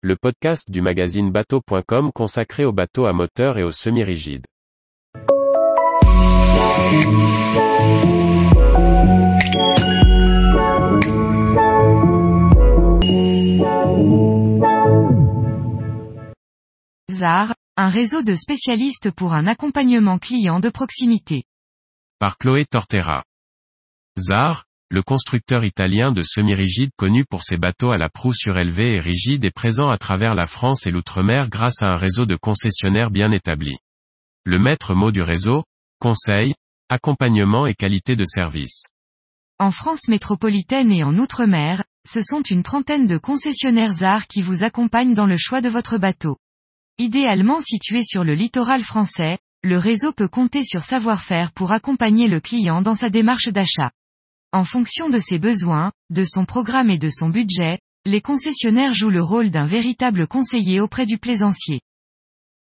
le podcast du magazine bateau.com consacré aux bateaux à moteur et aux semi-rigides. ZAR, un réseau de spécialistes pour un accompagnement client de proximité. Par Chloé Tortera. ZAR, le constructeur italien de semi-rigides connu pour ses bateaux à la proue surélevée et rigide est présent à travers la France et l'outre-mer grâce à un réseau de concessionnaires bien établi. Le maître mot du réseau, conseil, accompagnement et qualité de service. En France métropolitaine et en outre-mer, ce sont une trentaine de concessionnaires ZAR qui vous accompagnent dans le choix de votre bateau. Idéalement situé sur le littoral français, le réseau peut compter sur savoir-faire pour accompagner le client dans sa démarche d'achat. En fonction de ses besoins, de son programme et de son budget, les concessionnaires jouent le rôle d'un véritable conseiller auprès du plaisancier.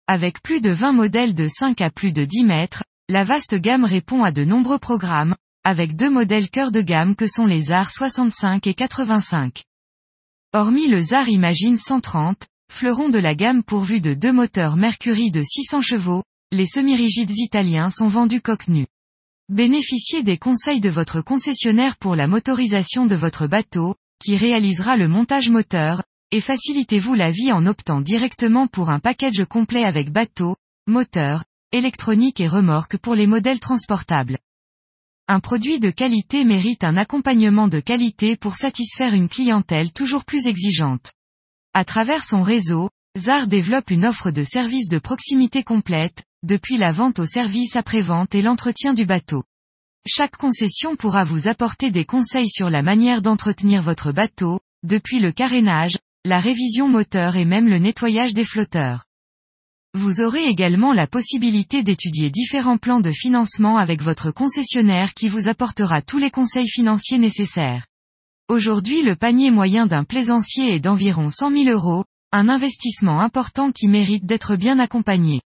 Avec plus de 20 modèles de 5 à plus de 10 mètres, la vaste gamme répond à de nombreux programmes, avec deux modèles cœur de gamme que sont les ZAR 65 et 85. Hormis le ZAR Imagine 130, fleuron de la gamme pourvu de deux moteurs Mercury de 600 chevaux, les semi-rigides italiens sont vendus coque. Bénéficiez des conseils de votre concessionnaire pour la motorisation de votre bateau, qui réalisera le montage moteur, et facilitez-vous la vie en optant directement pour un package complet avec bateau, moteur, électronique et remorque pour les modèles transportables. Un produit de qualité mérite un accompagnement de qualité pour satisfaire une clientèle toujours plus exigeante. À travers son réseau, ZAR développe une offre de services de proximité complète, depuis la vente au service après-vente et l'entretien du bateau. Chaque concession pourra vous apporter des conseils sur la manière d'entretenir votre bateau, depuis le carénage, la révision moteur et même le nettoyage des flotteurs. Vous aurez également la possibilité d'étudier différents plans de financement avec votre concessionnaire qui vous apportera tous les conseils financiers nécessaires. Aujourd'hui le panier moyen d'un plaisancier est d'environ 100 000 euros, un investissement important qui mérite d'être bien accompagné.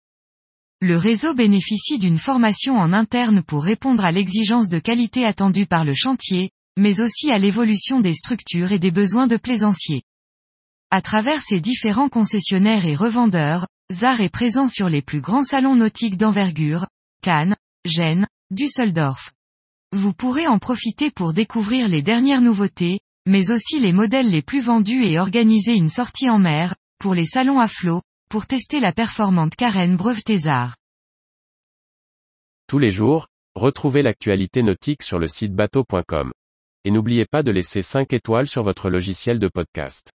Le réseau bénéficie d'une formation en interne pour répondre à l'exigence de qualité attendue par le chantier, mais aussi à l'évolution des structures et des besoins de plaisanciers. À travers ses différents concessionnaires et revendeurs, ZAR est présent sur les plus grands salons nautiques d'envergure, Cannes, Gênes, Düsseldorf. Vous pourrez en profiter pour découvrir les dernières nouveautés, mais aussi les modèles les plus vendus et organiser une sortie en mer, pour les salons à flot, pour tester la performante carène Brevetésar. Tous les jours, retrouvez l'actualité nautique sur le site bateau.com. Et n'oubliez pas de laisser 5 étoiles sur votre logiciel de podcast.